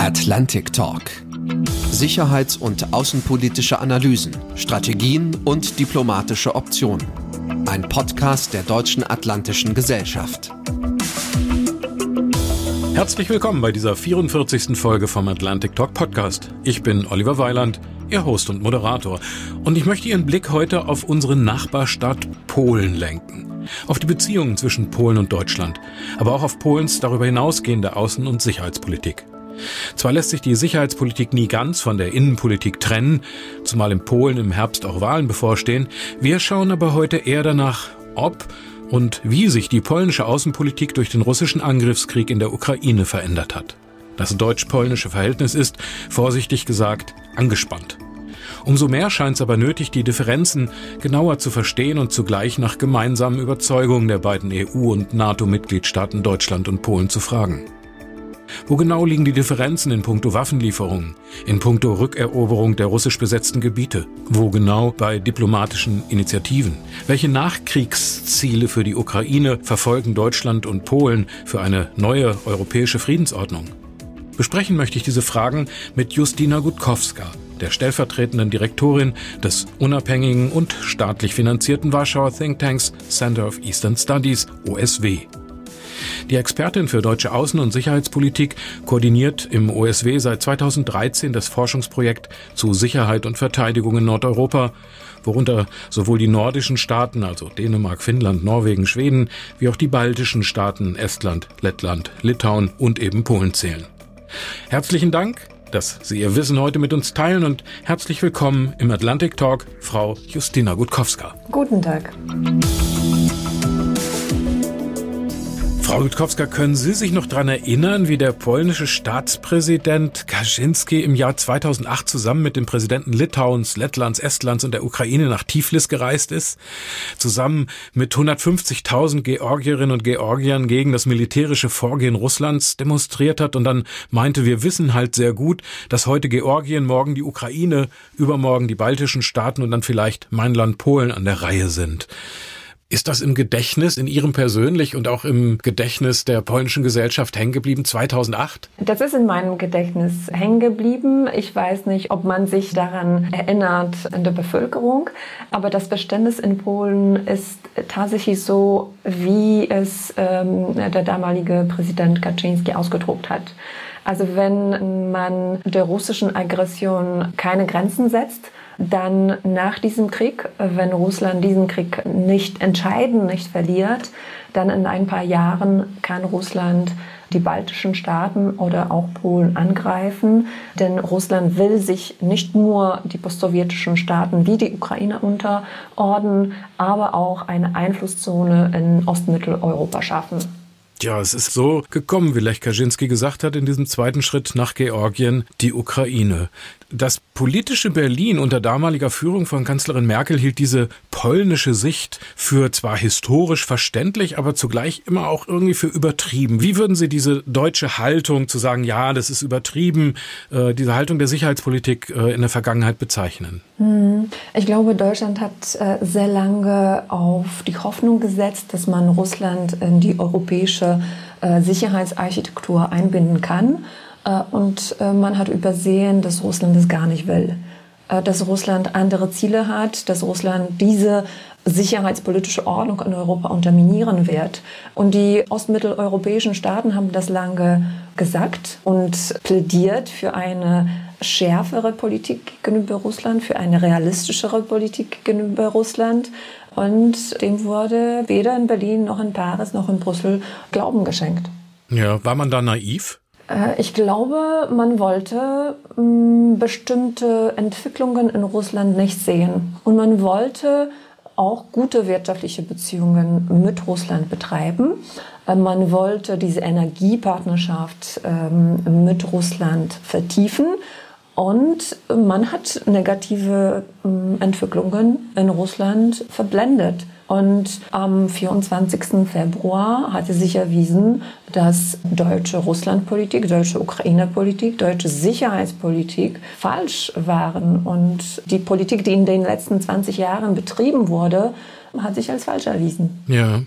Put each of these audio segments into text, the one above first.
Atlantic Talk. Sicherheits- und außenpolitische Analysen, Strategien und diplomatische Optionen. Ein Podcast der Deutschen Atlantischen Gesellschaft. Herzlich willkommen bei dieser 44. Folge vom Atlantic Talk Podcast. Ich bin Oliver Weiland, Ihr Host und Moderator. Und ich möchte Ihren Blick heute auf unsere Nachbarstadt Polen lenken auf die Beziehungen zwischen Polen und Deutschland, aber auch auf Polens darüber hinausgehende Außen- und Sicherheitspolitik. Zwar lässt sich die Sicherheitspolitik nie ganz von der Innenpolitik trennen, zumal in Polen im Herbst auch Wahlen bevorstehen, wir schauen aber heute eher danach, ob und wie sich die polnische Außenpolitik durch den russischen Angriffskrieg in der Ukraine verändert hat. Das deutsch-polnische Verhältnis ist, vorsichtig gesagt, angespannt. Umso mehr scheint es aber nötig, die Differenzen genauer zu verstehen und zugleich nach gemeinsamen Überzeugungen der beiden EU- und NATO-Mitgliedstaaten Deutschland und Polen zu fragen. Wo genau liegen die Differenzen in puncto Waffenlieferungen, in puncto Rückeroberung der russisch besetzten Gebiete? Wo genau bei diplomatischen Initiativen? Welche Nachkriegsziele für die Ukraine verfolgen Deutschland und Polen für eine neue europäische Friedensordnung? Besprechen möchte ich diese Fragen mit Justina Gutkowska, der stellvertretenden Direktorin des unabhängigen und staatlich finanzierten Warschauer Thinktanks Center of Eastern Studies, OSW. Die Expertin für deutsche Außen- und Sicherheitspolitik koordiniert im OSW seit 2013 das Forschungsprojekt zu Sicherheit und Verteidigung in Nordeuropa, worunter sowohl die nordischen Staaten, also Dänemark, Finnland, Norwegen, Schweden, wie auch die baltischen Staaten Estland, Lettland, Litauen und eben Polen zählen. Herzlichen Dank dass Sie Ihr Wissen heute mit uns teilen und herzlich willkommen im Atlantic Talk, Frau Justina Gutkowska. Guten Tag. Frau Gutkowska, können Sie sich noch daran erinnern, wie der polnische Staatspräsident Kaczynski im Jahr 2008 zusammen mit dem Präsidenten Litauens, Lettlands, Estlands und der Ukraine nach Tiflis gereist ist? Zusammen mit 150.000 Georgierinnen und Georgiern gegen das militärische Vorgehen Russlands demonstriert hat und dann meinte, wir wissen halt sehr gut, dass heute Georgien, morgen die Ukraine, übermorgen die baltischen Staaten und dann vielleicht mein Land Polen an der Reihe sind. Ist das im Gedächtnis, in Ihrem persönlich und auch im Gedächtnis der polnischen Gesellschaft hängen geblieben 2008? Das ist in meinem Gedächtnis hängen geblieben. Ich weiß nicht, ob man sich daran erinnert in der Bevölkerung, aber das Verständnis in Polen ist tatsächlich so, wie es ähm, der damalige Präsident Kaczynski ausgedruckt hat. Also wenn man der russischen Aggression keine Grenzen setzt, dann nach diesem Krieg, wenn Russland diesen Krieg nicht entscheiden, nicht verliert, dann in ein paar Jahren kann Russland die baltischen Staaten oder auch Polen angreifen. Denn Russland will sich nicht nur die postsowjetischen Staaten wie die Ukraine unterordnen, aber auch eine Einflusszone in Ostmitteleuropa schaffen. Ja, es ist so gekommen, wie Lech Kaczynski gesagt hat, in diesem zweiten Schritt nach Georgien, die Ukraine. Das politische Berlin unter damaliger Führung von Kanzlerin Merkel hielt diese polnische Sicht für zwar historisch verständlich, aber zugleich immer auch irgendwie für übertrieben. Wie würden Sie diese deutsche Haltung zu sagen, ja, das ist übertrieben, äh, diese Haltung der Sicherheitspolitik äh, in der Vergangenheit bezeichnen? Hm. Ich glaube, Deutschland hat äh, sehr lange auf die Hoffnung gesetzt, dass man Russland in die europäische äh, Sicherheitsarchitektur einbinden kann. Äh, und äh, man hat übersehen, dass Russland das gar nicht will. Äh, dass Russland andere Ziele hat, dass Russland diese sicherheitspolitische Ordnung in Europa unterminieren wird. Und die ostmitteleuropäischen Staaten haben das lange gesagt und plädiert für eine schärfere Politik gegenüber Russland, für eine realistischere Politik gegenüber Russland. Und dem wurde weder in Berlin noch in Paris noch in Brüssel Glauben geschenkt. Ja, war man da naiv? Äh, ich glaube, man wollte mm, bestimmte Entwicklungen in Russland nicht sehen. Und man wollte auch gute wirtschaftliche Beziehungen mit Russland betreiben. Äh, man wollte diese Energiepartnerschaft ähm, mit Russland vertiefen. Und man hat negative mm, Entwicklungen in Russland verblendet. Und am 24. Februar hatte sich erwiesen, dass deutsche Russlandpolitik, deutsche Ukraine-Politik, deutsche Sicherheitspolitik falsch waren. Und die Politik, die in den letzten 20 Jahren betrieben wurde, hat sich als falsch erwiesen. Ja.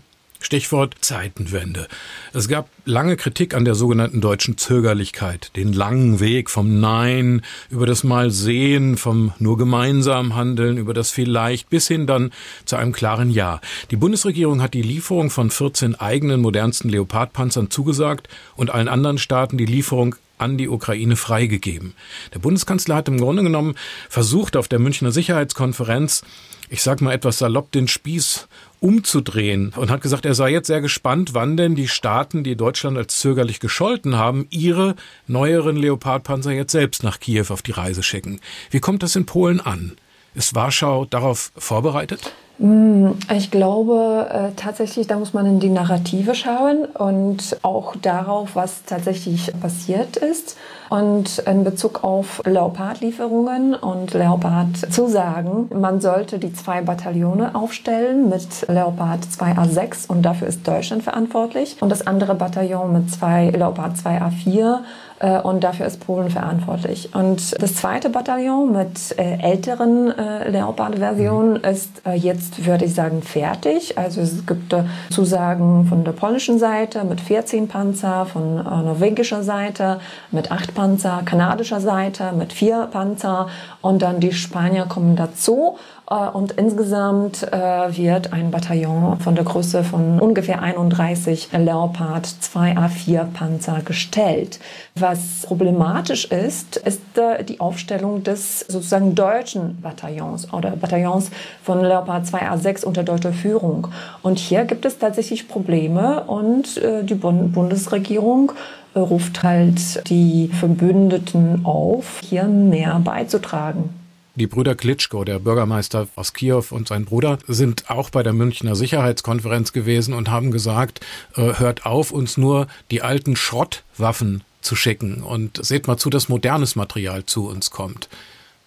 Stichwort Zeitenwende. Es gab lange Kritik an der sogenannten deutschen Zögerlichkeit, den langen Weg vom Nein über das Mal sehen, vom nur gemeinsam handeln, über das vielleicht bis hin dann zu einem klaren Ja. Die Bundesregierung hat die Lieferung von 14 eigenen modernsten Leopardpanzern zugesagt und allen anderen Staaten die Lieferung an die Ukraine freigegeben. Der Bundeskanzler hat im Grunde genommen versucht, auf der Münchner Sicherheitskonferenz, ich sag mal etwas salopp, den Spieß umzudrehen und hat gesagt, er sei jetzt sehr gespannt, wann denn die Staaten, die Deutschland als zögerlich gescholten haben, ihre neueren Leopardpanzer jetzt selbst nach Kiew auf die Reise schicken. Wie kommt das in Polen an? Ist Warschau darauf vorbereitet? Hm, ich glaube äh, tatsächlich, da muss man in die Narrative schauen und auch darauf, was tatsächlich passiert ist. Und in Bezug auf Leopard-Lieferungen und Leopard-Zusagen, man sollte die zwei Bataillone aufstellen mit Leopard 2A6 und dafür ist Deutschland verantwortlich. Und das andere Bataillon mit zwei Leopard 2A4 äh, und dafür ist Polen verantwortlich. Und das zweite Bataillon mit äh, älteren äh, Leopard-Versionen mhm. ist äh, jetzt, würde ich sagen, fertig. Also es gibt äh, Zusagen von der polnischen Seite mit 14 Panzer, von äh, norwegischer Seite mit 8 Panzer, kanadischer Seite mit 4 Panzer und dann die Spanier kommen dazu. Äh, und insgesamt äh, wird ein Bataillon von der Größe von ungefähr 31 Leopard 2A4 Panzer gestellt. Was problematisch ist, ist äh, die Aufstellung des sozusagen deutschen Bataillons oder Bataillons von Leopard 2A6 unter deutscher Führung. Und hier gibt es tatsächlich Probleme und die Bundesregierung ruft halt die Verbündeten auf, hier mehr beizutragen. Die Brüder Klitschko, der Bürgermeister aus Kiew und sein Bruder, sind auch bei der Münchner Sicherheitskonferenz gewesen und haben gesagt, äh, hört auf, uns nur die alten Schrottwaffen zu schicken und seht mal zu, dass modernes Material zu uns kommt.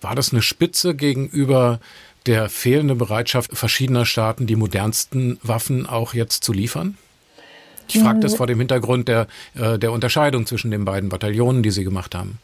War das eine Spitze gegenüber der fehlenden Bereitschaft verschiedener Staaten, die modernsten Waffen auch jetzt zu liefern? Ich frage das vor dem Hintergrund der, äh, der Unterscheidung zwischen den beiden Bataillonen, die Sie gemacht haben.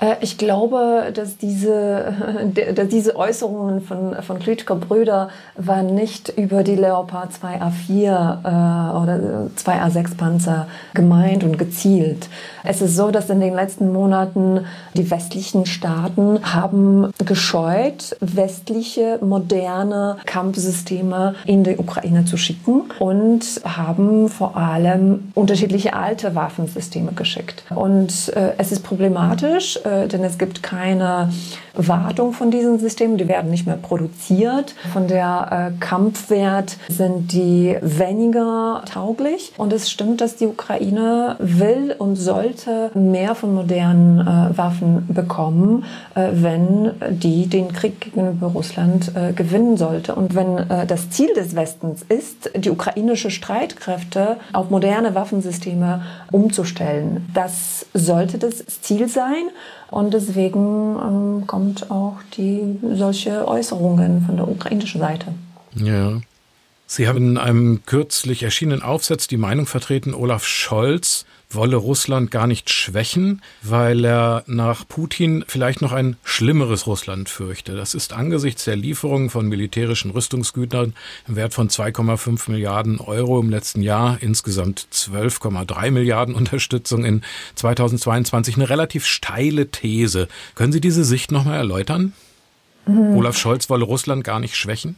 Äh, ich glaube, dass diese, dass diese Äußerungen von, von Klitschko-Brüder waren nicht über die Leopard 2A4 äh, oder 2A6 Panzer gemeint und gezielt. Es ist so, dass in den letzten Monaten die westlichen Staaten haben gescheut, westliche moderne Kampfsysteme in die Ukraine zu schicken und haben vor allem unterschiedliche alte Waffensysteme geschickt. Und äh, es ist problematisch, kritisch, äh, denn es gibt keine Wartung von diesen Systemen. Die werden nicht mehr produziert. Von der äh, Kampfwert sind die weniger tauglich. Und es stimmt, dass die Ukraine will und sollte mehr von modernen äh, Waffen bekommen, äh, wenn die den Krieg gegenüber Russland äh, gewinnen sollte. Und wenn äh, das Ziel des Westens ist, die ukrainische Streitkräfte auf moderne Waffensysteme umzustellen, das sollte das Ziel sein. Und deswegen ähm, kommt auch die solche Äußerungen von der ukrainischen Seite. Ja. Sie haben in einem kürzlich erschienenen Aufsatz die Meinung vertreten, Olaf Scholz wolle Russland gar nicht schwächen, weil er nach Putin vielleicht noch ein schlimmeres Russland fürchte. Das ist angesichts der Lieferung von militärischen Rüstungsgütern im Wert von 2,5 Milliarden Euro im letzten Jahr, insgesamt 12,3 Milliarden Unterstützung in 2022 eine relativ steile These. Können Sie diese Sicht nochmal erläutern? Mhm. Olaf Scholz wolle Russland gar nicht schwächen?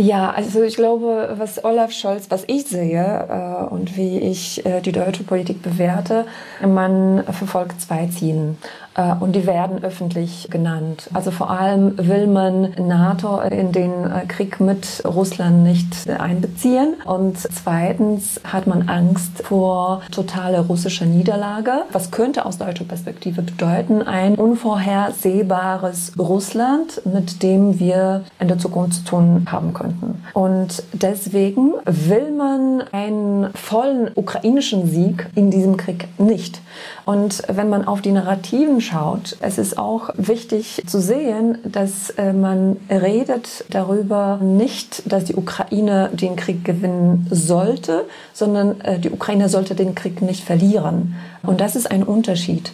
Ja, also ich glaube, was Olaf Scholz, was ich sehe äh, und wie ich äh, die deutsche Politik bewerte, man verfolgt zwei Ziele. Äh, und die werden öffentlich genannt. Also vor allem will man NATO in den äh, Krieg mit Russland nicht einbeziehen. Und zweitens hat man Angst vor totaler russischer Niederlage. Was könnte aus deutscher Perspektive bedeuten? Ein unvorhersehbares Russland, mit dem wir in der Zukunft zu tun haben könnten. Und deswegen will man einen vollen ukrainischen Sieg in diesem Krieg nicht. Und wenn man auf die Narrativen schaut, es ist auch wichtig zu sehen, dass äh, man redet darüber nicht, dass die Ukraine den Krieg gewinnen sollte, sondern äh, die Ukraine sollte den Krieg nicht verlieren. Und das ist ein Unterschied.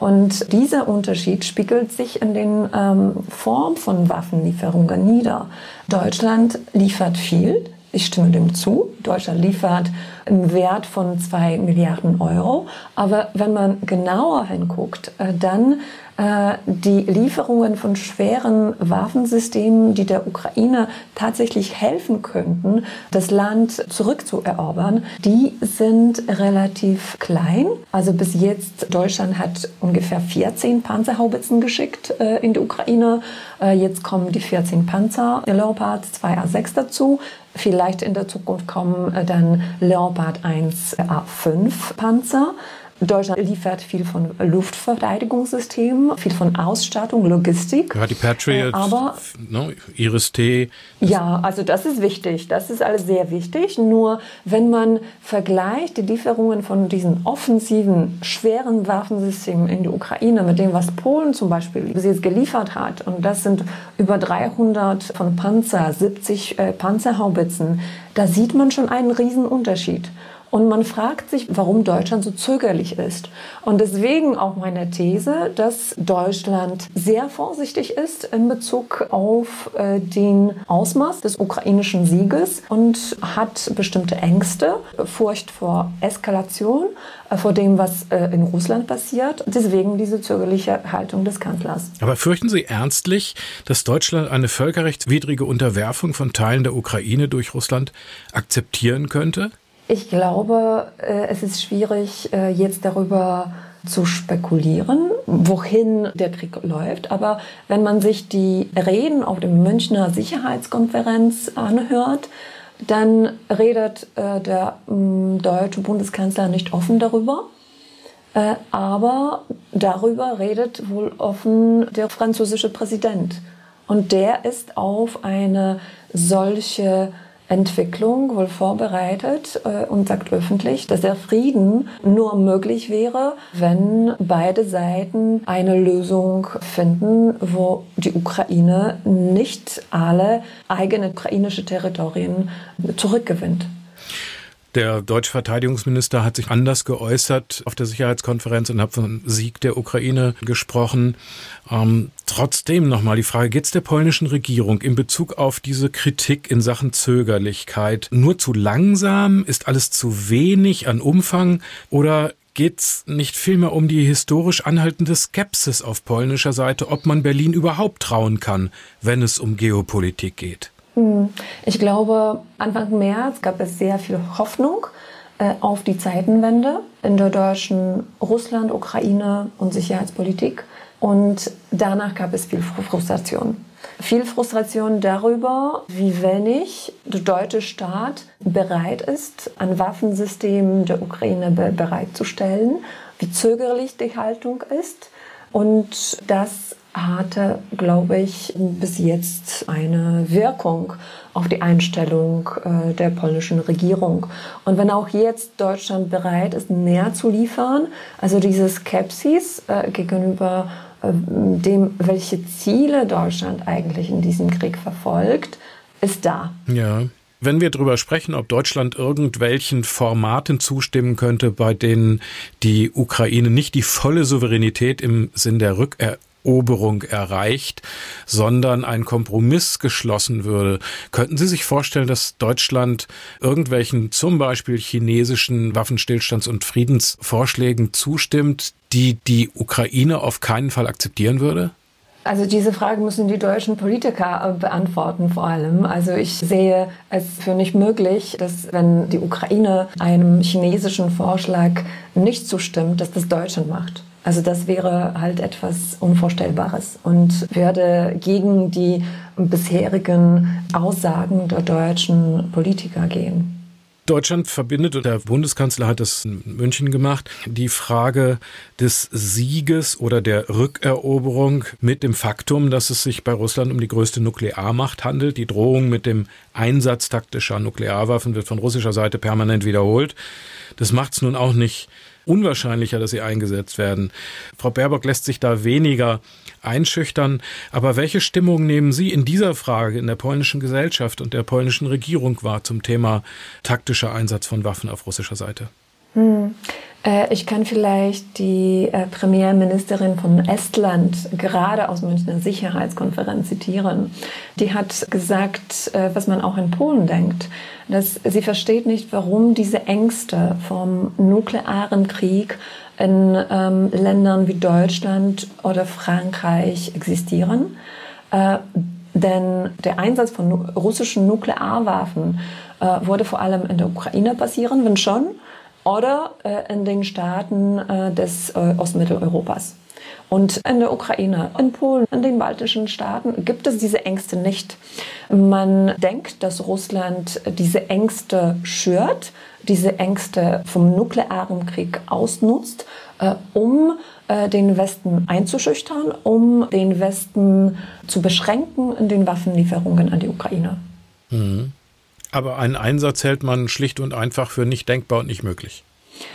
Und dieser Unterschied spiegelt sich in den ähm, Form von Waffenlieferungen nieder. Deutschland liefert viel, Ich stimme dem zu. Deutschland liefert einen Wert von zwei Milliarden Euro. Aber wenn man genauer hinguckt, äh, dann die Lieferungen von schweren Waffensystemen, die der Ukraine tatsächlich helfen könnten, das Land zurückzuerobern, die sind relativ klein. Also bis jetzt, Deutschland hat ungefähr 14 Panzerhaubitzen geschickt äh, in die Ukraine. Äh, jetzt kommen die 14 Panzer, Leopard 2A6 dazu. Vielleicht in der Zukunft kommen äh, dann Leopard 1 A5 Panzer. Deutschland liefert viel von Luftverteidigungssystemen, viel von Ausstattung, Logistik. Ja, die Patriot, äh, aber ne, Iris-T. Ja, also das ist wichtig. Das ist alles sehr wichtig. Nur wenn man vergleicht die Lieferungen von diesen offensiven, schweren Waffensystemen in die Ukraine mit dem, was Polen zum Beispiel bis jetzt geliefert hat, und das sind über 300 von Panzer, 70 äh, Panzerhaubitzen, da sieht man schon einen riesen Unterschied. Und man fragt sich, warum Deutschland so zögerlich ist. Und deswegen auch meine These, dass Deutschland sehr vorsichtig ist in Bezug auf äh, den Ausmaß des ukrainischen Sieges und hat bestimmte Ängste, Furcht vor Eskalation, äh, vor dem, was äh, in Russland passiert. Deswegen diese zögerliche Haltung des Kanzlers. Aber fürchten Sie ernstlich, dass Deutschland eine völkerrechtswidrige Unterwerfung von Teilen der Ukraine durch Russland akzeptieren könnte? Ich glaube, äh, es ist schwierig, äh, jetzt darüber zu spekulieren, wohin der Krieg läuft. Aber wenn man sich die Reden auf der Münchner Sicherheitskonferenz anhört, dann redet äh, der deutsche Bundeskanzler nicht offen darüber. aber darüber redet wohl offen der französische Präsident. Und der ist auf eine solche Entwicklung wohl vorbereitet äh, und sagt öffentlich, dass der Frieden nur möglich wäre, wenn beide Seiten eine Lösung finden, wo die Ukraine nicht alle eigene ukrainische Territorien zurückgewinnt. Der deutsche Verteidigungsminister hat sich anders geäußert auf der Sicherheitskonferenz und hat von Sieg der Ukraine gesprochen. Ähm, trotzdem nochmal die Frage, geht es der polnischen Regierung in Bezug auf diese Kritik in Sachen Zögerlichkeit nur zu langsam? Ist alles zu wenig an Umfang? Oder geht es nicht vielmehr um die historisch anhaltende Skepsis auf polnischer Seite, ob man Berlin überhaupt trauen kann, wenn es um Geopolitik geht? Hm. Ich glaube, Anfang März gab es sehr viel Hoffnung äh, auf die Zeitenwende in der deutschen Russland, Ukraine und Sicherheitspolitik. Und danach gab es viel Frustration. Viel Frustration darüber, wie wenig der deutsche Staat bereit ist, ein Waffensystem der Ukraine bereitzustellen, wie zögerlich die Haltung ist und das hatte, glaube ich, bis jetzt eine Wirkung auf die Einstellung äh, der polnischen Regierung. Und wenn auch jetzt Deutschland bereit ist, mehr zu liefern, also diese Skepsis äh, gegenüber äh, dem, welche Ziele Deutschland eigentlich in diesem Krieg verfolgt, ist da. Ja. Wenn wir darüber sprechen, ob Deutschland irgendwelchen Formaten zustimmen könnte, bei denen die Ukraine nicht die volle Souveränität im Sinn der Rückeroberung erreicht, sondern ein Kompromiss geschlossen würde. Könnten Sie sich vorstellen, dass Deutschland irgendwelchen zum Beispiel chinesischen Waffenstillstands- und Friedensvorschlägen zustimmt, die die Ukraine auf keinen Fall akzeptieren würde? Also diese Frage müssen die deutschen Politiker beantworten vor allem. Also ich sehe es für nicht möglich, dass wenn die Ukraine einem chinesischen Vorschlag nicht zustimmt, dass das Deutschland macht. Also das wäre halt etwas Unvorstellbares und würde gegen die bisherigen Aussagen der deutschen Politiker gehen. Deutschland verbindet, und der Bundeskanzler hat das in München gemacht, die Frage des Sieges oder der Rückeroberung mit dem Faktum, dass es sich bei Russland um die größte Nuklearmacht handelt. Die Drohung mit dem Einsatz taktischer Nuklearwaffen wird von russischer Seite permanent wiederholt. Das macht es nun auch nicht unwahrscheinlicher, dass sie eingesetzt werden. Frau Baerbock lässt sich da weniger einschüchtern. Aber welche Stimmung nehmen Sie in dieser Frage in der polnischen Gesellschaft und der polnischen Regierung wahr zum Thema taktischer Einsatz von Waffen auf russischer Seite? Hm. Äh, ich kann vielleicht die äh, Premierministerin von Estland gerade aus Münchner Sicherheitskonferenz zitieren. Die hat gesagt, äh, was man auch in Polen denkt, dass sie versteht nicht, warum diese Ängste vom nuklearen Krieg in ähm, Ländern wie Deutschland oder Frankreich existieren. Äh, denn der Einsatz von russischen Nuklearwaffen äh, wurde vor allem in der Ukraine passieren, wenn schon, oder äh, in den Staaten äh, des äh, Ostmitteleuropas. Und in der Ukraine, in Polen, in den baltischen Staaten gibt es diese Ängste nicht. Man denkt, dass Russland diese Ängste schürt, diese Ängste vom nuklearen Krieg ausnutzt, äh, um äh, den Westen einzuschüchtern, um den Westen zu beschränken in den Waffenlieferungen an die Ukraine. Mhm. Aber einen Einsatz hält man schlicht und einfach für nicht denkbar und nicht möglich.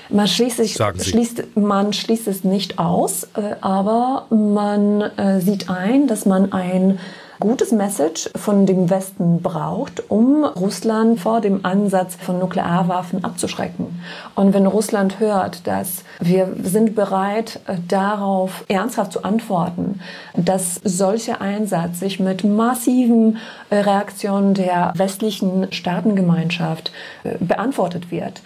Man schließt, sich, schließt, man schließt es nicht aus, äh, aber man äh, sieht ein, dass man ein gutes Message von dem Westen braucht, um Russland vor dem Ansatz von Nuklearwaffen abzuschrecken. Und wenn Russland hört, dass wir sind bereit, äh, darauf ernsthaft zu antworten, dass solcher Einsatz sich mit massiven äh, Reaktionen der westlichen Staatengemeinschaft äh, beantwortet wird,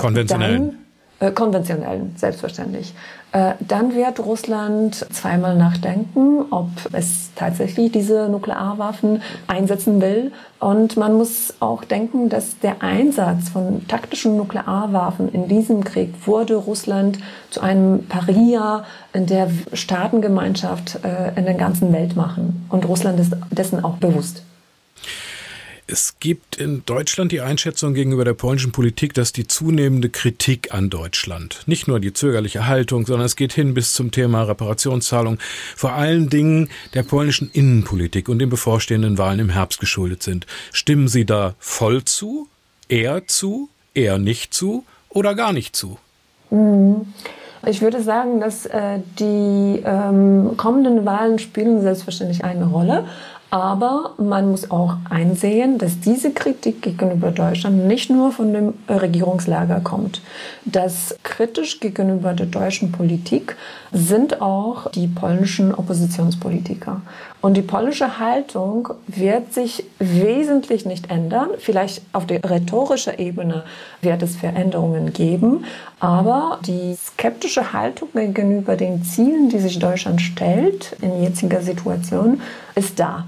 konventionell. Dann, äh, konventionellen, selbstverständlich. Äh, dann wird Russland zweimal nachdenken, ob es tatsächlich diese Nuklearwaffen einsetzen will. Und man muss auch denken, dass der Einsatz von taktischen Nuklearwaffen in diesem Krieg wurde Russland zu einem Paria in der Staatengemeinschaft äh, in der ganzen Welt machen. Und Russland ist dessen auch bewusst. Es gibt in Deutschland die Einschätzung gegenüber der polnischen Politik, dass die zunehmende Kritik an Deutschland, nicht nur die zögerliche Haltung, sondern es geht hin bis zum Thema Reparationszahlung, vor allen Dingen der polnischen Innenpolitik und den bevorstehenden Wahlen im Herbst geschuldet sind. Stimmen Sie da voll zu, eher zu, eher nicht zu oder gar nicht zu? Mhm. Ich würde sagen, dass äh, die ähm, kommenden Wahlen spielen selbstverständlich eine Rolle. Aber man muss auch einsehen, dass diese Kritik gegenüber Deutschland nicht nur von dem Regierungslager kommt. Das kritisch gegenüber der deutschen Politik sind auch die polnischen Oppositionspolitiker. Und die polnische Haltung wird sich wesentlich nicht ändern. Vielleicht auf der rhetorischen Ebene wird es Veränderungen geben. Aber die skeptische Haltung gegenüber den Zielen, die sich Deutschland stellt in jetziger Situation, ist da.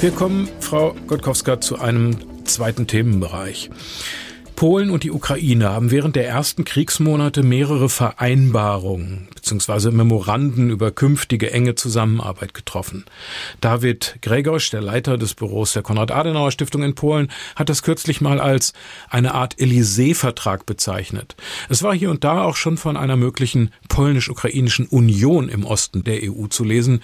Wir kommen, Frau Gotkowska, zu einem zweiten Themenbereich. Polen und die Ukraine haben während der ersten Kriegsmonate mehrere Vereinbarungen bzw. Memoranden über künftige enge Zusammenarbeit getroffen. David Gregosch, der Leiter des Büros der Konrad-Adenauer-Stiftung in Polen, hat das kürzlich mal als eine Art Élysée-Vertrag bezeichnet. Es war hier und da auch schon von einer möglichen polnisch-ukrainischen Union im Osten der EU zu lesen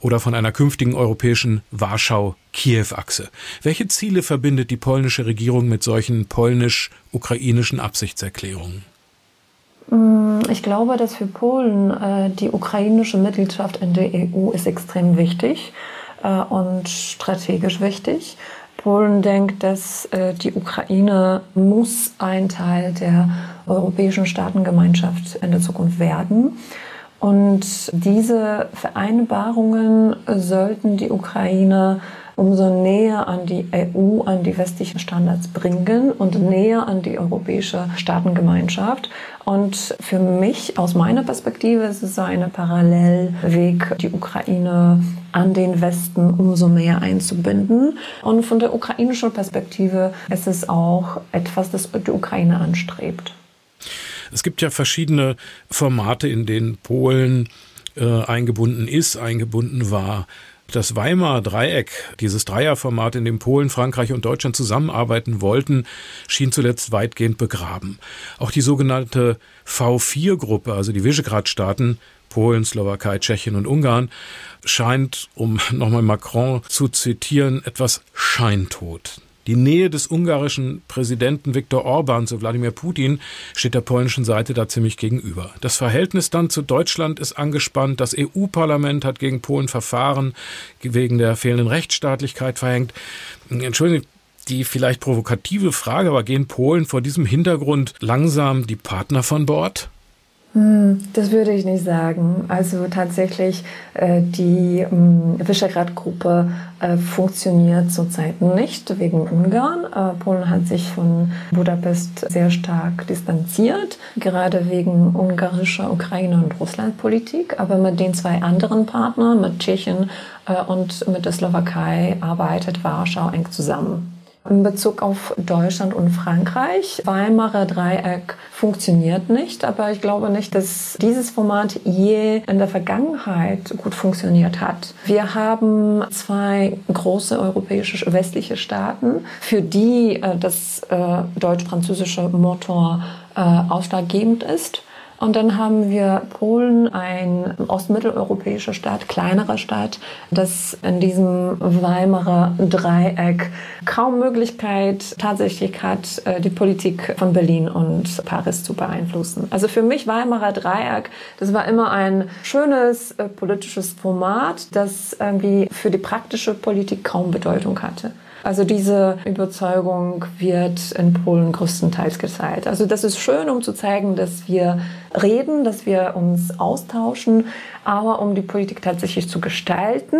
oder von einer künftigen europäischen Warschau-Kiew-Achse. Welche Ziele verbindet die polnische Regierung mit solchen polnisch-ukrainischen Absichtserklärungen? Mm, ich glaube, dass für Polen äh, die ukrainische Mitgliedschaft in der EU ist extrem wichtig äh, und strategisch wichtig. Polen denkt, dass äh, die Ukraine muss ein Teil der europäischen Staatengemeinschaft in der Zukunft werden. Und diese Vereinbarungen sollten die Ukraine umso näher an die EU, an die westlichen Standards bringen und näher an die europäische Staatengemeinschaft. Und für mich, aus meiner Perspektive, ist es ein Parallelweg, die Ukraine an den Westen umso mehr einzubinden. Und von der ukrainischen Perspektive ist es auch etwas, das die Ukraine anstrebt. Es gibt ja verschiedene Formate, in denen Polen äh, eingebunden ist, eingebunden war. Das Weimarer Dreieck, dieses Dreierformat, in dem Polen, Frankreich und Deutschland zusammenarbeiten wollten, schien zuletzt weitgehend begraben. Auch die sogenannte V4-Gruppe, also die Visegrad-Staaten, Polen, Slowakei, Tschechien und Ungarn, scheint, um nochmal Macron zu zitieren, etwas scheintot. Die Nähe des ungarischen Präsidenten Viktor Orban zu Wladimir Putin steht der polnischen Seite da ziemlich gegenüber. Das Verhältnis dann zu Deutschland ist angespannt. Das EU-Parlament hat gegen Polen Verfahren wegen der fehlenden Rechtsstaatlichkeit verhängt. Entschuldigung, die vielleicht provokative Frage, aber gehen Polen vor diesem Hintergrund langsam die Partner von Bord? Hm, das würde ich nicht sagen. Also tatsächlich, äh, die äh, Visegrad-Gruppe äh, funktioniert zurzeit nicht wegen Ungarn. Äh, Polen hat sich von Budapest sehr stark distanziert, gerade wegen ungarischer Ukraine- und Russlandpolitik. Aber mit den zwei anderen Partnern, mit Tschechien und mit der Slowakei, arbeitet Warschau eng zusammen. In Bezug auf Deutschland und Frankreich, Weimarer Dreieck funktioniert nicht, aber ich glaube nicht, dass dieses Format je in der Vergangenheit gut funktioniert hat. Wir haben zwei große europäische westliche Staaten, für die äh, das äh, deutsch-französische Motor äh, ausschlaggebend ist. Und dann haben wir Polen, ein ostmitteleuropäischer Staat, kleinerer Staat, das in diesem Weimarer Dreieck kaum Möglichkeit tatsächlich hat, äh, die Politik von Berlin und Paris zu beeinflussen. Also für mich Weimarer Dreieck, das war immer ein schönes äh, politisches Format, das irgendwie für die praktische Politik kaum Bedeutung hatte. Also diese Überzeugung wird in Polen größtenteils geteilt. Also das ist schön, um zu zeigen, dass wir reden, dass wir uns austauschen, aber um die Politik tatsächlich zu gestalten,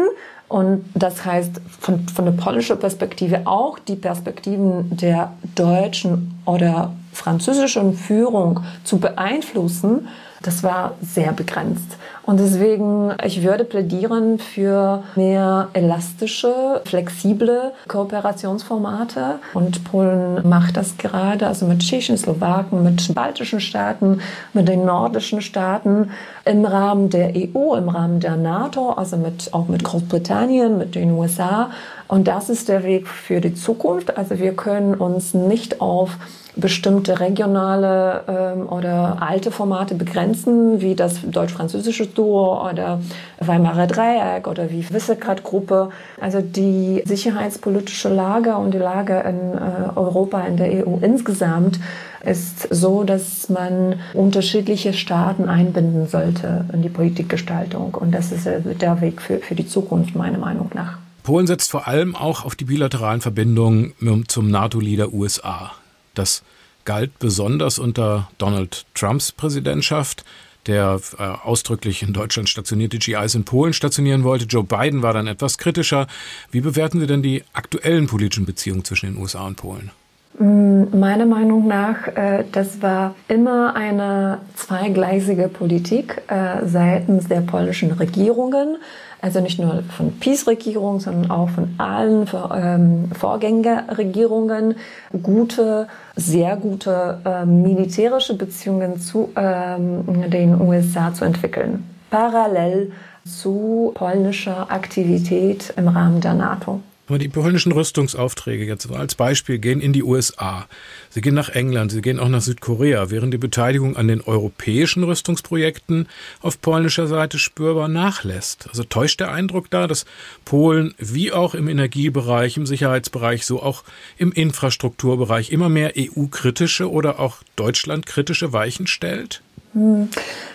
und das heißt von, von der polnischen Perspektive auch die Perspektiven der deutschen oder französischen Führung zu beeinflussen, das war sehr begrenzt. Und deswegen, ich würde plädieren für mehr elastische, flexible Kooperationsformate. Und Polen macht das gerade, also mit Tschechen, Slowaken, mit baltischen Staaten, mit den nordischen Staaten im Rahmen der EU, im Rahmen der NATO, also mit, auch mit Großbritannien, mit den USA. Und das ist der Weg für die Zukunft. Also wir können uns nicht auf bestimmte regionale ähm, oder alte Formate begrenzen, wie das deutsch-französische Duo oder Weimarer Dreieck oder wie Visegrad-Gruppe. Also die sicherheitspolitische Lage und die Lage in äh, Europa, in der EU insgesamt ist so, dass man unterschiedliche Staaten einbinden sollte in die Politikgestaltung. Und das ist äh, der Weg für, für die Zukunft, meiner Meinung nach. Polen setzt vor allem auch auf die bilateralen Verbindungen zum NATO-Leader USA. Das galt besonders unter Donald Trumps Präsidentschaft, der äh, ausdrücklich in Deutschland stationierte GIs in Polen stationieren wollte. Joe Biden war dann etwas kritischer. Wie bewerten Sie denn die aktuellen politischen Beziehungen zwischen den USA und Polen? Mm, meiner Meinung nach, äh, das war immer eine zweigleisige Politik äh, seitens der polnischen Regierungen. Also nicht nur von PiS-Regierung, sondern auch von allen ähm, Vorgängerregierungen gute, sehr gute äh, militärische Beziehungen zu ähm, den USA zu entwickeln. Parallel zu polnischer Aktivität im Rahmen der NATO. Die polnischen Rüstungsaufträge jetzt als Beispiel gehen in die USA. Sie gehen nach England, sie gehen auch nach Südkorea, während die Beteiligung an den europäischen Rüstungsprojekten auf polnischer Seite spürbar nachlässt. Also täuscht der Eindruck da, dass Polen wie auch im Energiebereich, im Sicherheitsbereich, so auch im Infrastrukturbereich immer mehr EU-kritische oder auch Deutschland-kritische Weichen stellt? Hm.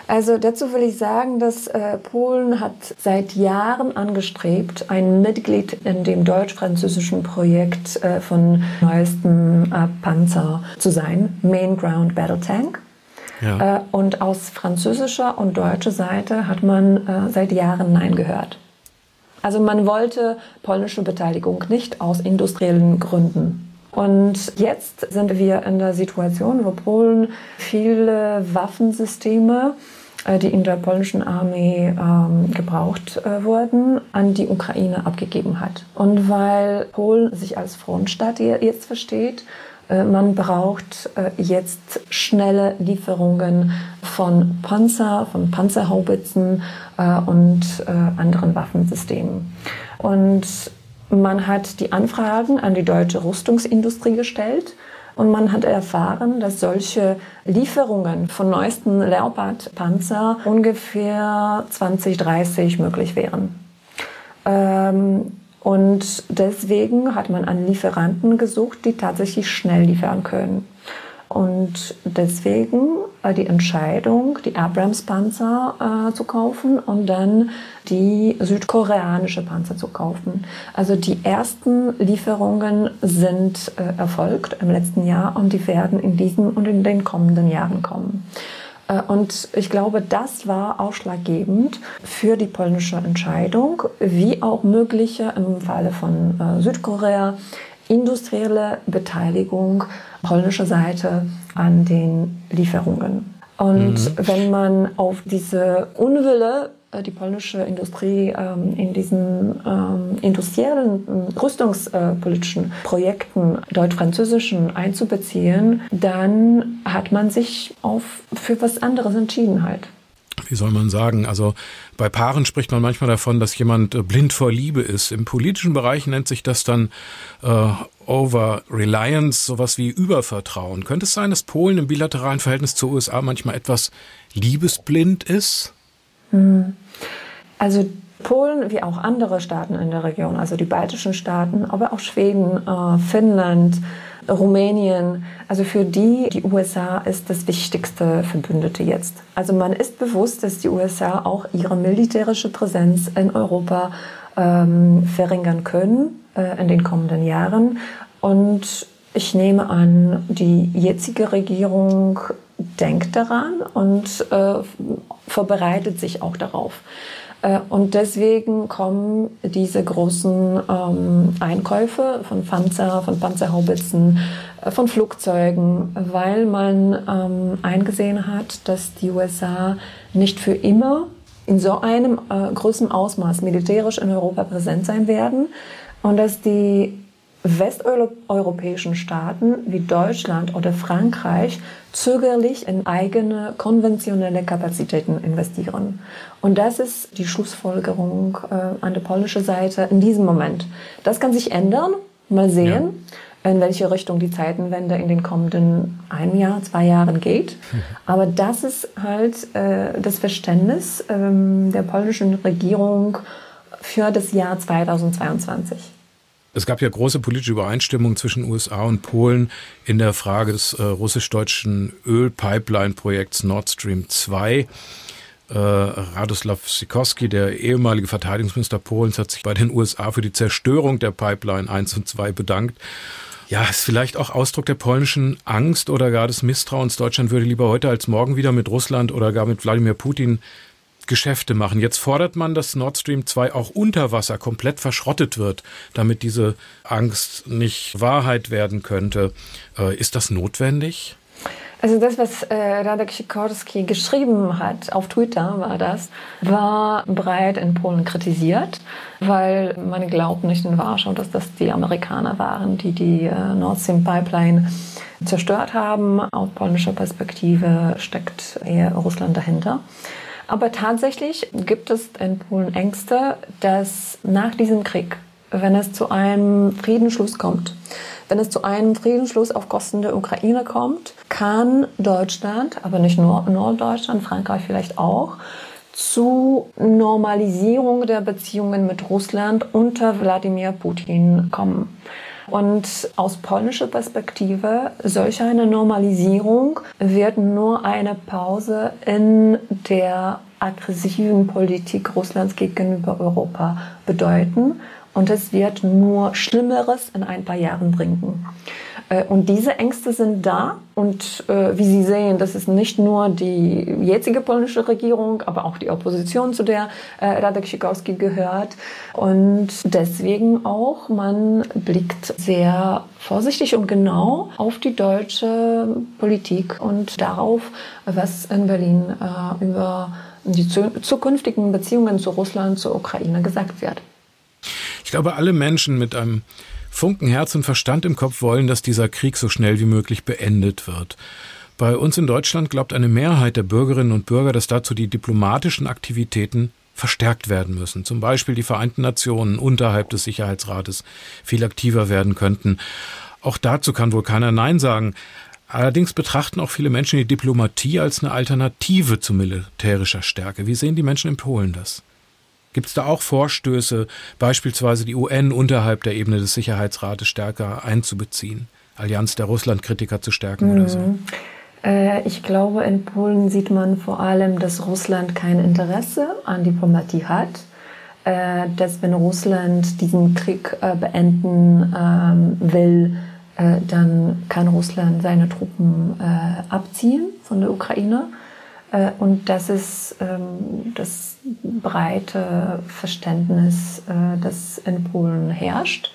Also dazu will ich sagen, dass äh, Polen hat seit Jahren angestrebt, ein Mitglied in dem deutsch-französischen Projekt äh, von neuesten äh, Panzer zu sein, Main Ground Battle Tank. Ja. Und aus französischer und deutscher Seite hat man seit Jahren Nein gehört. Also man wollte polnische Beteiligung nicht aus industriellen Gründen. Und jetzt sind wir in der Situation, wo Polen viele Waffensysteme, äh, die in der polnischen Armee ähm, gebraucht äh, wurden, an die Ukraine abgegeben hat. Und weil Polen sich als Frontstaat jetzt versteht, äh, man braucht äh, jetzt schnelle Lieferungen von Panzer, von Panzerhaubitzen äh, und äh, anderen Waffensystemen. Und man hat die Anfragen an die deutsche Rüstungsindustrie gestellt und man hat erfahren, dass solche Lieferungen von neuesten Leopard-Panzer ungefähr 2030 möglich wären. Ähm, Und deswegen hat man an Lieferanten gesucht, die tatsächlich schnell liefern können. Und deswegen äh, die Entscheidung, die Abrams-Panzer äh, zu kaufen und dann die südkoreanische Panzer zu kaufen. Also die ersten Lieferungen sind äh, erfolgt im letzten Jahr und die werden in diesen und in den kommenden Jahren kommen. Äh, und ich glaube, das war ausschlaggebend für die polnische Entscheidung, wie auch mögliche im Falle von äh, Südkorea industrielle Beteiligung polnischer Seite an den Lieferungen. Und mhm. wenn man auf diese Unwille äh, die polnische Industrie ähm, in diesen ähm, industriellen, äh, rüstungspolitischen Projekten deutsch-französischen einzubeziehen, dann hat man sich auf, für was anderes entschieden halt wie soll man sagen, also bei Paaren spricht man manchmal davon, dass jemand äh, blind vor Liebe ist. Im politischen Bereich nennt sich das dann äh, Over-Reliance, sowas wie Übervertrauen. Könnte es sein, dass Polen im bilateralen Verhältnis zur USA manchmal etwas liebesblind ist? Hm. Also Polen wie auch andere Staaten in der Region, also die baltischen Staaten, aber auch Schweden, äh, Finnland, Rumänien, also für die, die USA ist das wichtigste Verbündete jetzt. Also man ist bewusst, dass die USA auch ihre militärische Präsenz in Europa ähm, verringern können in den kommenden Jahren. Und ich nehme an, die jetzige Regierung denkt daran und äh, vorbereitet sich auch darauf. Äh, und deswegen kommen diese großen ähm, Einkäufe von Panzer, von Panzerhaubitzen, äh, von Flugzeugen, weil man ähm, eingesehen hat, dass die USA nicht für immer in so einem äh, großen Ausmaß militärisch in Europa präsent sein werden und dass die westeuropäischen Staaten wie Deutschland oder Frankreich zögerlich in eigene konventionelle Kapazitäten investieren. Und das ist die Schlussfolgerung äh, an der polnischen Seite in diesem Moment. Das kann sich ändern. Mal sehen, ja. in welche Richtung die Zeitenwende in den kommenden ein Jahr, zwei Jahren geht. Aber das ist halt äh, das Verständnis ähm, der polnischen Regierung für das Jahr 2022. Es gab ja große politische Übereinstimmung zwischen USA und Polen in der Frage des äh, russisch-deutschen Ölpipeline-Projekts Nord Stream 2. Äh, Radoslav Sikorski, der ehemalige Verteidigungsminister Polens, hat sich bei den USA für die Zerstörung der Pipeline 1 und 2 bedankt. Ja, ist vielleicht auch Ausdruck der polnischen Angst oder gar des Misstrauens. Deutschland würde lieber heute als morgen wieder mit Russland oder gar mit Wladimir Putin Geschäfte machen. Jetzt fordert man, dass Nord Stream 2 auch unter Wasser komplett verschrottet wird, damit diese Angst nicht Wahrheit werden könnte. Äh, ist das notwendig? Also das, was äh, Radek Sikorski geschrieben hat, auf Twitter war das, war breit in Polen kritisiert, weil man glaubt nicht in Warschau, dass das die Amerikaner waren, die die äh, Nord Stream Pipeline zerstört haben. Aus polnischer Perspektive steckt eher Russland dahinter. Aber tatsächlich gibt es in Polen Ängste, dass nach diesem Krieg, wenn es zu einem Friedensschluss kommt, wenn es zu einem Friedensschluss auf Kosten der Ukraine kommt, kann Deutschland, aber nicht nur Norddeutschland, Frankreich vielleicht auch, zu Normalisierung der Beziehungen mit Russland unter Wladimir Putin kommen. Und aus polnischer Perspektive, solch eine Normalisierung wird nur eine Pause in der aggressiven Politik Russlands gegenüber Europa bedeuten. Und es wird nur Schlimmeres in ein paar Jahren bringen. Äh, und diese Ängste sind da. Und äh, wie Sie sehen, das ist nicht nur die jetzige polnische Regierung, aber auch die Opposition, zu der äh, Radek Sikorski gehört. Und deswegen auch, man blickt sehr vorsichtig und genau auf die deutsche Politik und darauf, was in Berlin äh, über die zukünftigen Beziehungen zu Russland, zur Ukraine gesagt wird. Ich glaube, alle Menschen mit einem Funken Herz und Verstand im Kopf wollen, dass dieser Krieg so schnell wie möglich beendet wird. Bei uns in Deutschland glaubt eine Mehrheit der Bürgerinnen und Bürger, dass dazu die diplomatischen Aktivitäten verstärkt werden müssen. Zum Beispiel die Vereinten Nationen unterhalb des Sicherheitsrates viel aktiver werden könnten. Auch dazu kann wohl keiner Nein sagen. Allerdings betrachten auch viele Menschen die Diplomatie als eine Alternative zu militärischer Stärke. Wie sehen die Menschen in Polen das? Gibt es da auch Vorstöße, beispielsweise die UN unterhalb der Ebene des Sicherheitsrates stärker einzubeziehen, Allianz der Russland-Kritiker zu stärken mhm. oder so? Mhm. Äh, ich glaube, in Polen sieht man vor allem, dass Russland kein Interesse an Diplomatie hat. Äh, dass wenn Russland diesen Krieg äh, beenden ähm, will, dann kann Russland seine Truppen abziehen von der Ukraine. Und das ist ähm, das breite Verständnis, das in Polen herrscht.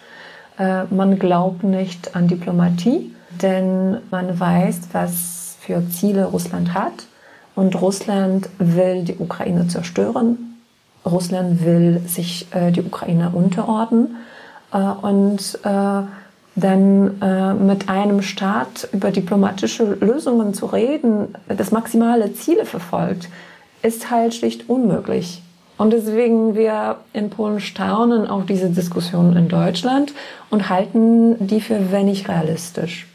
Man glaubt nicht an Diplomatie, denn man weiß, was für Ziele Russland hat. Und Russland will die Ukraine zerstören. Russland will sich äh, die Ukraine unterordnen. Äh, und äh, dann äh, mit einem Staat über diplomatische Lösungen zu reden, das maximale Ziele verfolgt, ist halt schlicht unmöglich. Und deswegen wir in Polen staunen auf diese Diskussion in Deutschland und halten die für wenig realistisch.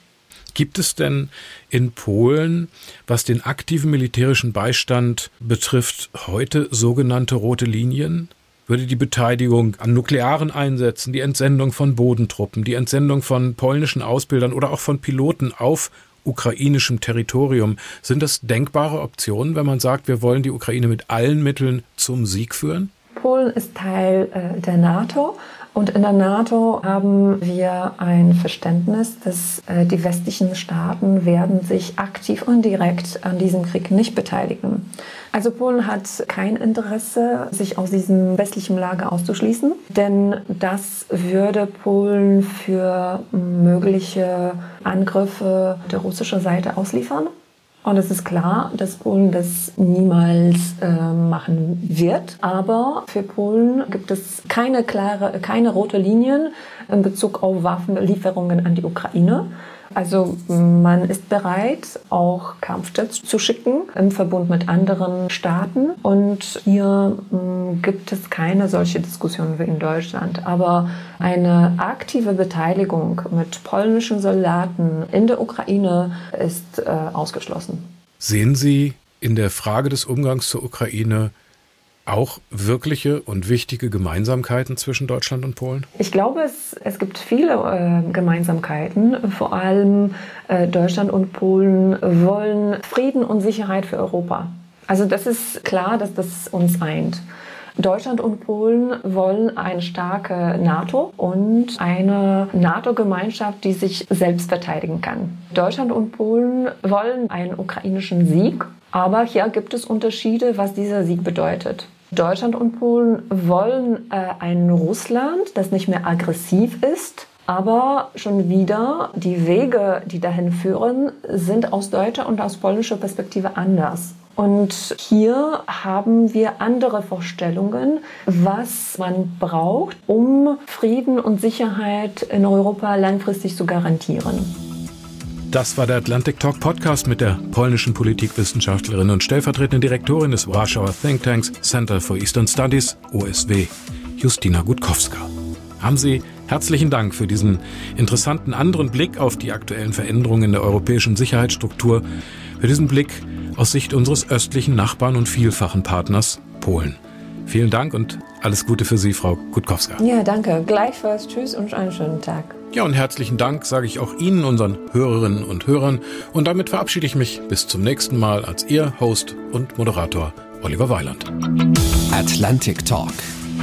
Gibt es denn in Polen, was den aktiven militärischen Beistand betrifft, heute sogenannte rote Linien? Würde die Beteiligung an nuklearen Einsätzen, die Entsendung von Bodentruppen, die Entsendung von polnischen Ausbildern oder auch von Piloten auf ukrainischem Territorium, sind das denkbare Optionen, wenn man sagt, wir wollen die Ukraine mit allen Mitteln zum Sieg führen? Polen ist Teil äh, der NATO und in der NATO haben wir ein Verständnis, dass äh, die westlichen Staaten werden sich aktiv und direkt an diesem Krieg nicht beteiligen. Also Polen hat kein Interesse, sich aus diesem westlichen Lager auszuschließen, denn das würde Polen für mögliche Angriffe der russischen Seite ausliefern. Und es ist klar, dass Polen das niemals äh, machen wird. Aber für Polen gibt es keine klare, keine rote Linien in Bezug auf Waffenlieferungen an die Ukraine. Also man ist bereit, auch Kampfjets zu schicken im Verbund mit anderen Staaten. Und hier hm, gibt es keine solche Diskussion wie in Deutschland. Aber eine aktive Beteiligung mit polnischen Soldaten in der Ukraine ist äh, ausgeschlossen. Sehen Sie in der Frage des Umgangs zur Ukraine auch wirkliche und wichtige Gemeinsamkeiten zwischen Deutschland und Polen? Ich glaube, es, es gibt viele äh, Gemeinsamkeiten. Vor allem äh, Deutschland und Polen wollen Frieden und Sicherheit für Europa. Also das ist klar, dass das uns eint. Deutschland und Polen wollen eine starke NATO und eine NATO-Gemeinschaft, die sich selbst verteidigen kann. Deutschland und Polen wollen einen ukrainischen Sieg, aber hier gibt es Unterschiede, was dieser Sieg bedeutet. Deutschland und Polen wollen äh, ein Russland, das nicht mehr aggressiv ist, aber schon wieder die Wege, die dahin führen, sind aus deutscher und aus polnischer Perspektive anders. Und hier haben wir andere Vorstellungen, was man braucht, um Frieden und Sicherheit in Europa langfristig zu garantieren. Das war der Atlantic Talk Podcast mit der polnischen Politikwissenschaftlerin und stellvertretenden Direktorin des Warschauer Thinktanks Center for Eastern Studies, OSW, Justina Gutkowska. Haben Sie herzlichen Dank für diesen interessanten anderen Blick auf die aktuellen Veränderungen in der europäischen Sicherheitsstruktur, für diesen Blick aus Sicht unseres östlichen Nachbarn und vielfachen Partners Polen. Vielen Dank und alles Gute für Sie, Frau Gutkowska. Ja, danke. Gleichfalls. Tschüss und einen schönen Tag. Ja, und herzlichen Dank sage ich auch Ihnen, unseren Hörerinnen und Hörern. Und damit verabschiede ich mich bis zum nächsten Mal als Ihr Host und Moderator Oliver Weiland. Atlantic Talk.